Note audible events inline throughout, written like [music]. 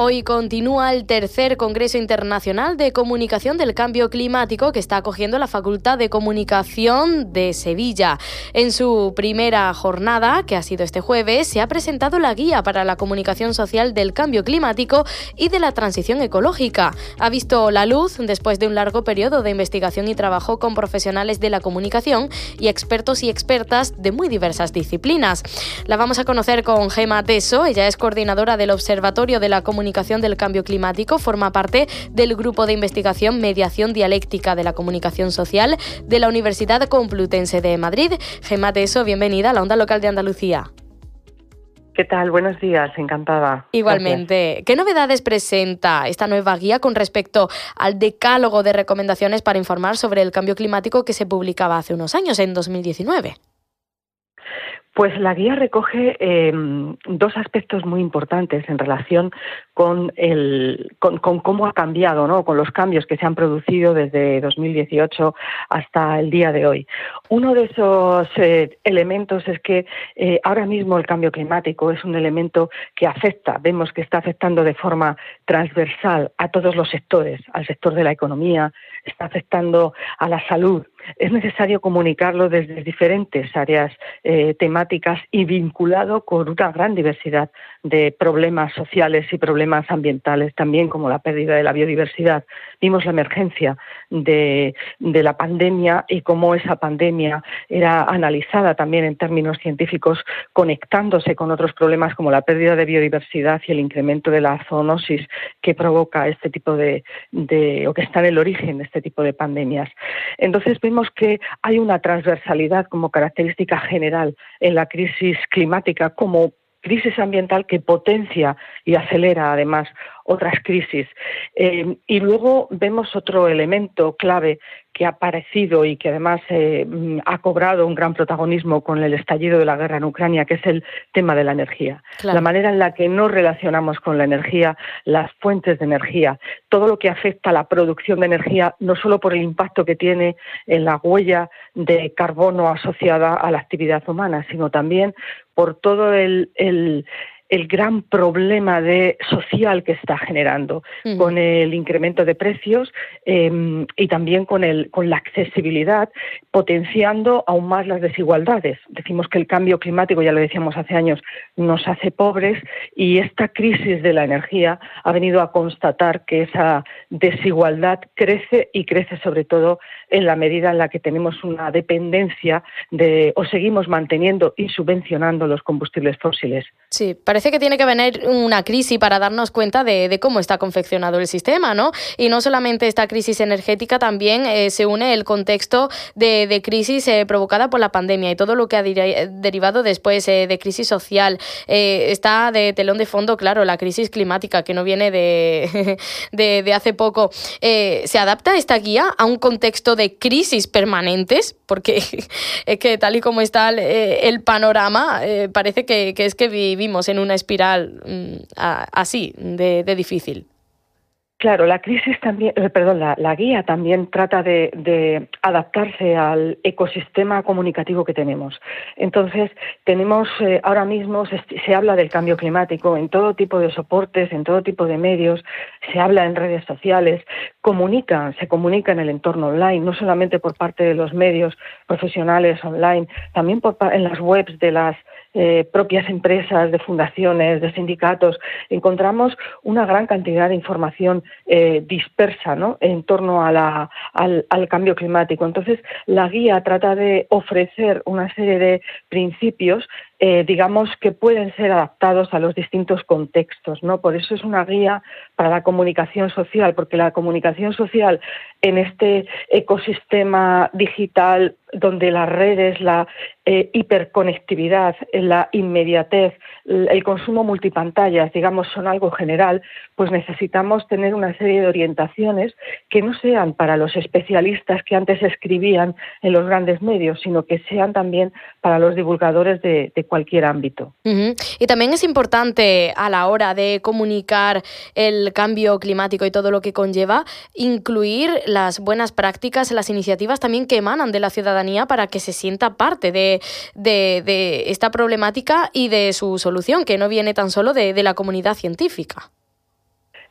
Hoy continúa el tercer Congreso Internacional de Comunicación del Cambio Climático que está acogiendo la Facultad de Comunicación de Sevilla. En su primera jornada, que ha sido este jueves, se ha presentado la guía para la comunicación social del cambio climático y de la transición ecológica. Ha visto la luz después de un largo periodo de investigación y trabajo con profesionales de la comunicación y expertos y expertas de muy diversas disciplinas. La vamos a conocer con Gema Teso, ella es coordinadora del Observatorio de la Comunicación Comunicación del Cambio Climático forma parte del Grupo de Investigación Mediación Dialéctica de la Comunicación Social de la Universidad Complutense de Madrid. Gemma Teso, bienvenida a la Onda Local de Andalucía. ¿Qué tal? Buenos días, encantada. Igualmente. ¿Qué novedades presenta esta nueva guía con respecto al decálogo de recomendaciones para informar sobre el cambio climático que se publicaba hace unos años, en 2019? Pues la guía recoge eh, dos aspectos muy importantes en relación con, cómo ha cambiado, ¿no? con los cambios que se han producido desde 2018 hasta el día de hoy. Uno de esos eh, elementos es que eh, ahora mismo el cambio climático es un elemento que afecta, vemos que está afectando de forma transversal a todos los sectores, al sector de la economía, está afectando a la salud. Es necesario comunicarlo desde diferentes áreas eh, temáticas y vinculado con una gran diversidad de problemas sociales y problemas ambientales, también como la pérdida de la biodiversidad. Vimos la emergencia de, la pandemia y cómo esa pandemia era analizada también en términos científicos, conectándose con otros problemas como la pérdida de biodiversidad y el incremento de la zoonosis que provoca este tipo de, de o que está en el origen de este tipo de pandemias. Entonces vemos que hay una transversalidad como característica general en la crisis climática como crisis ambiental que potencia y acelera además otras crisis. Eh, y luego vemos otro elemento clave que ha aparecido y que además eh, ha cobrado un gran protagonismo con el estallido de la guerra en Ucrania, que es el tema de la energía. La manera en la que nos relacionamos con la energía, las fuentes de energía, todo lo que afecta a la producción de energía, no solo por el impacto que tiene en la huella de carbono asociada a la actividad humana, sino también por todo el el gran problema de social que está generando con el incremento de precios em, y también con, el, con la accesibilidad, potenciando aún más las desigualdades. Decimos que el cambio climático, ya lo decíamos hace años, nos hace pobres y esta crisis de la energía ha venido a constatar que esa desigualdad crece y crece sobre todo en la medida en la que tenemos una dependencia de o seguimos manteniendo y subvencionando los combustibles fósiles. Sí, parece que tiene que venir una crisis para darnos cuenta de, cómo está confeccionado el sistema, ¿no? Y no solamente esta crisis energética, también eh, se une el contexto de, crisis eh, provocada por la pandemia y todo lo que ha derivado después eh, de crisis social. está de telón de fondo, claro, la crisis climática que no viene de, [laughs] de, hace poco. ¿Se adapta esta guía a un contexto de crisis permanentes? Porque [laughs] es que tal y como está el, panorama, parece que, que es que vivimos en una espiral mm, así de, difícil. Claro, la crisis también, eh, perdón, la, guía también trata de, adaptarse al ecosistema comunicativo que tenemos. Entonces, tenemos eh, ahora mismo se, se, habla del cambio climático en todo tipo de soportes, en todo tipo de medios, se habla en redes sociales, comunican, se comunica en el entorno online, no solamente por parte de los medios profesionales online, también por, en las webs de las eh, propias empresas, de fundaciones, de sindicatos, encontramos una gran cantidad de información eh, dispersa en torno al, al, cambio climático. Entonces, la guía trata de ofrecer una serie de principios eh, digamos, que pueden ser adaptados a los distintos contextos, ¿no? Por eso es una guía para la comunicación social, porque la comunicación social en este ecosistema digital donde las redes, la eh, hiperconectividad, la inmediatez, el consumo multipantallas, digamos, son algo general, pues necesitamos tener una serie de orientaciones que no sean para los especialistas que antes escribían en los grandes medios, sino que sean también para los divulgadores de cualquier ámbito. Y también es importante a la hora de comunicar el cambio climático y todo lo que conlleva, incluir las buenas prácticas, las iniciativas también que emanan de la ciudadanía para que se sienta parte de, esta problemática y de su solución, que no viene tan solo de la comunidad científica.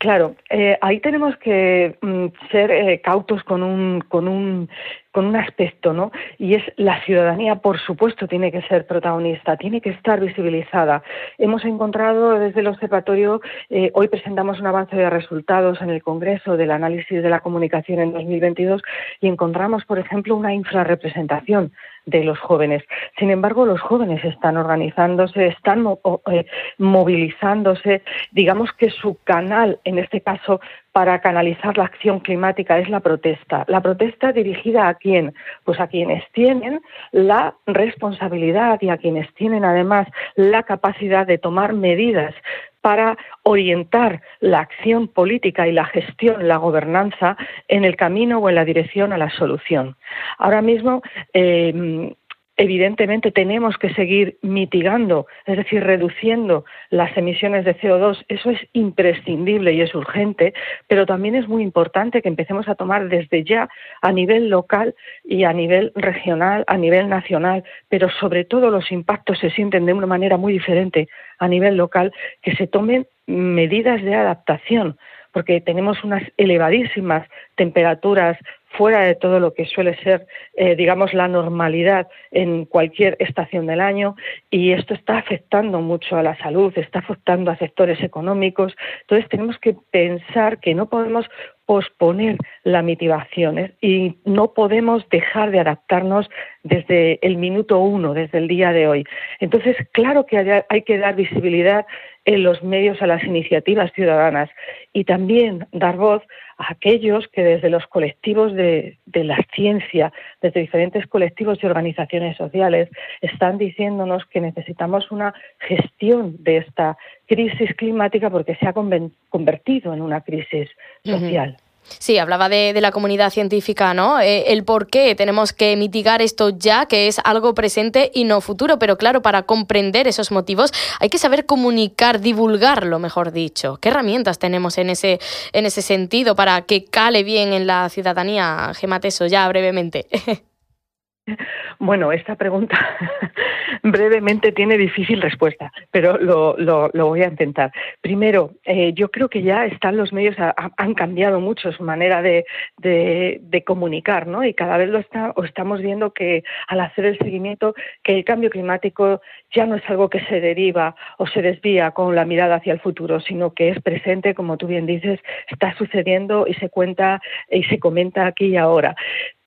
Claro, eh, ahí tenemos que mm, ser eh, cautos con un, con un con un aspecto, ¿no? Y es la ciudadanía, por supuesto, tiene que ser protagonista, tiene que estar visibilizada. Hemos encontrado desde el observatorio, eh, hoy presentamos un avance de resultados en el Congreso del análisis de la comunicación en 2022 y encontramos, por ejemplo, una infrarrepresentación de los jóvenes. Sin embargo, los jóvenes están organizándose, están eh, movilizándose. Digamos que su canal, en este caso, para canalizar la acción climática es la protesta. La protesta dirigida a quién? Pues a quienes tienen la responsabilidad y a quienes tienen además la capacidad de tomar medidas para orientar la acción política y la gestión, la gobernanza en el camino o en la dirección a la solución. Ahora mismo eh, evidentemente tenemos que seguir mitigando, es decir, reduciendo las emisiones de CO2. Eso es imprescindible y es urgente, pero también es muy importante que empecemos a tomar desde ya a nivel local y a nivel regional, a nivel nacional, pero sobre todo los impactos se sienten de una manera muy diferente a nivel local, que se tomen medidas de adaptación porque tenemos unas elevadísimas temperaturas fuera de todo lo que suele ser, eh, digamos, la normalidad en cualquier estación del año y esto está afectando mucho a la salud, está afectando a sectores económicos. Entonces tenemos que pensar que no podemos posponer la mitigación ¿eh? y no podemos dejar de adaptarnos desde el minuto uno, desde el día de hoy. Entonces, claro que hay que dar visibilidad en los medios a las iniciativas ciudadanas y también dar voz a aquellos que desde los colectivos de, la ciencia, desde diferentes colectivos y organizaciones sociales, están diciéndonos que necesitamos una gestión de esta crisis climática porque se ha convertido en una crisis social. Sí, hablaba de, la comunidad científica, ¿no? Eh, el por qué tenemos que mitigar esto ya, que es algo presente y no futuro. Pero claro, para comprender esos motivos hay que saber comunicar, divulgarlo, mejor dicho. ¿Qué herramientas tenemos en ese, en ese sentido para que cale bien en la ciudadanía? Gemateso, ya brevemente. [laughs] Bueno, esta pregunta [laughs] brevemente tiene difícil respuesta, pero lo, voy a intentar. Primero, eh, yo creo que ya están los medios, han cambiado mucho su manera de, comunicar, ¿no? Y cada vez lo está, estamos viendo que al hacer el seguimiento, que el cambio climático ya no es algo que se deriva o se desvía con la mirada hacia el futuro, sino que es presente, como tú bien dices, está sucediendo y se cuenta y se comenta aquí y ahora.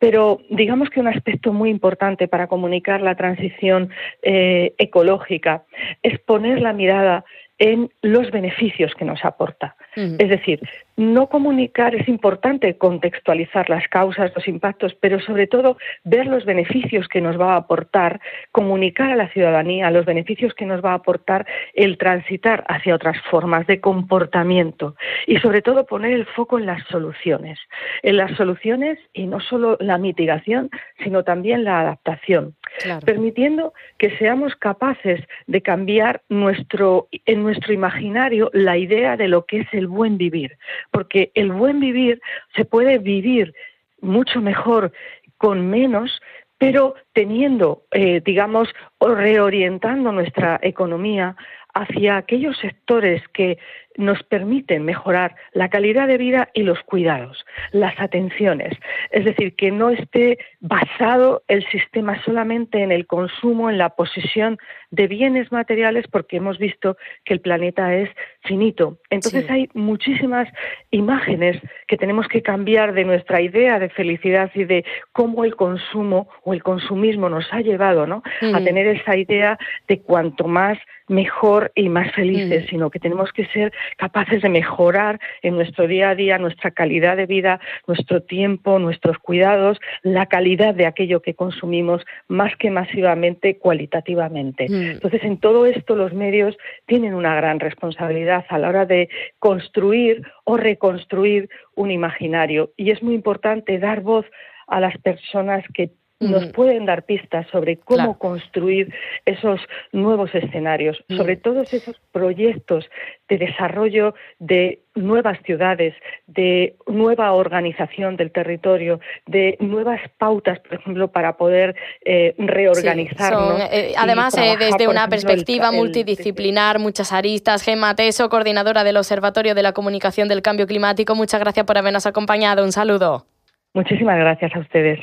Pero digamos que un aspecto muy importante para comunicar la transición eh, ecológica es poner la mirada en los beneficios que nos aporta. Es decir, no comunicar es importante contextualizar las causas, los impactos, pero sobre todo ver los beneficios que nos va a aportar, comunicar a la ciudadanía los beneficios que nos va a aportar el transitar hacia otras formas de comportamiento y sobre todo poner el foco en las soluciones, en las soluciones y no solo la mitigación, sino también la adaptación, permitiendo que seamos capaces de cambiar nuestro en nuestro imaginario la idea de lo que es el buen vivir porque el buen vivir se puede vivir mucho mejor con menos, pero teniendo, eh, digamos, o reorientando nuestra economía hacia aquellos sectores que nos permiten mejorar la calidad de vida y los cuidados, las atenciones. Es decir, que no esté basado el sistema solamente en el consumo, en la posesión de bienes materiales, porque hemos visto que el planeta es finito. Entonces hay muchísimas imágenes que tenemos que cambiar de nuestra idea de felicidad y de cómo el consumo o el consumismo nos ha llevado ¿no? a tener esa idea de cuanto más mejor y más felices, sino que tenemos que ser capaces de mejorar en nuestro día a día nuestra calidad de vida, nuestro tiempo, nuestros cuidados, la calidad de aquello que consumimos, más que masivamente, cualitativamente. Mm. Entonces, en todo esto los medios tienen una gran responsabilidad a la hora de construir o reconstruir un imaginario. Y es muy importante dar voz a las personas que nos pueden dar pistas sobre cómo construir esos nuevos escenarios, mm. sobre todos esos proyectos de desarrollo de nuevas ciudades, de nueva organización del territorio, de nuevas pautas, por ejemplo, para poder eh, reorganizarnos. Eh, además, eh, desde una perspectiva multidisciplinar, muchas aristas. Gemma Teso, coordinadora del Observatorio de la Comunicación del Cambio Climático, muchas gracias por habernos acompañado. Un saludo. Muchísimas gracias a ustedes.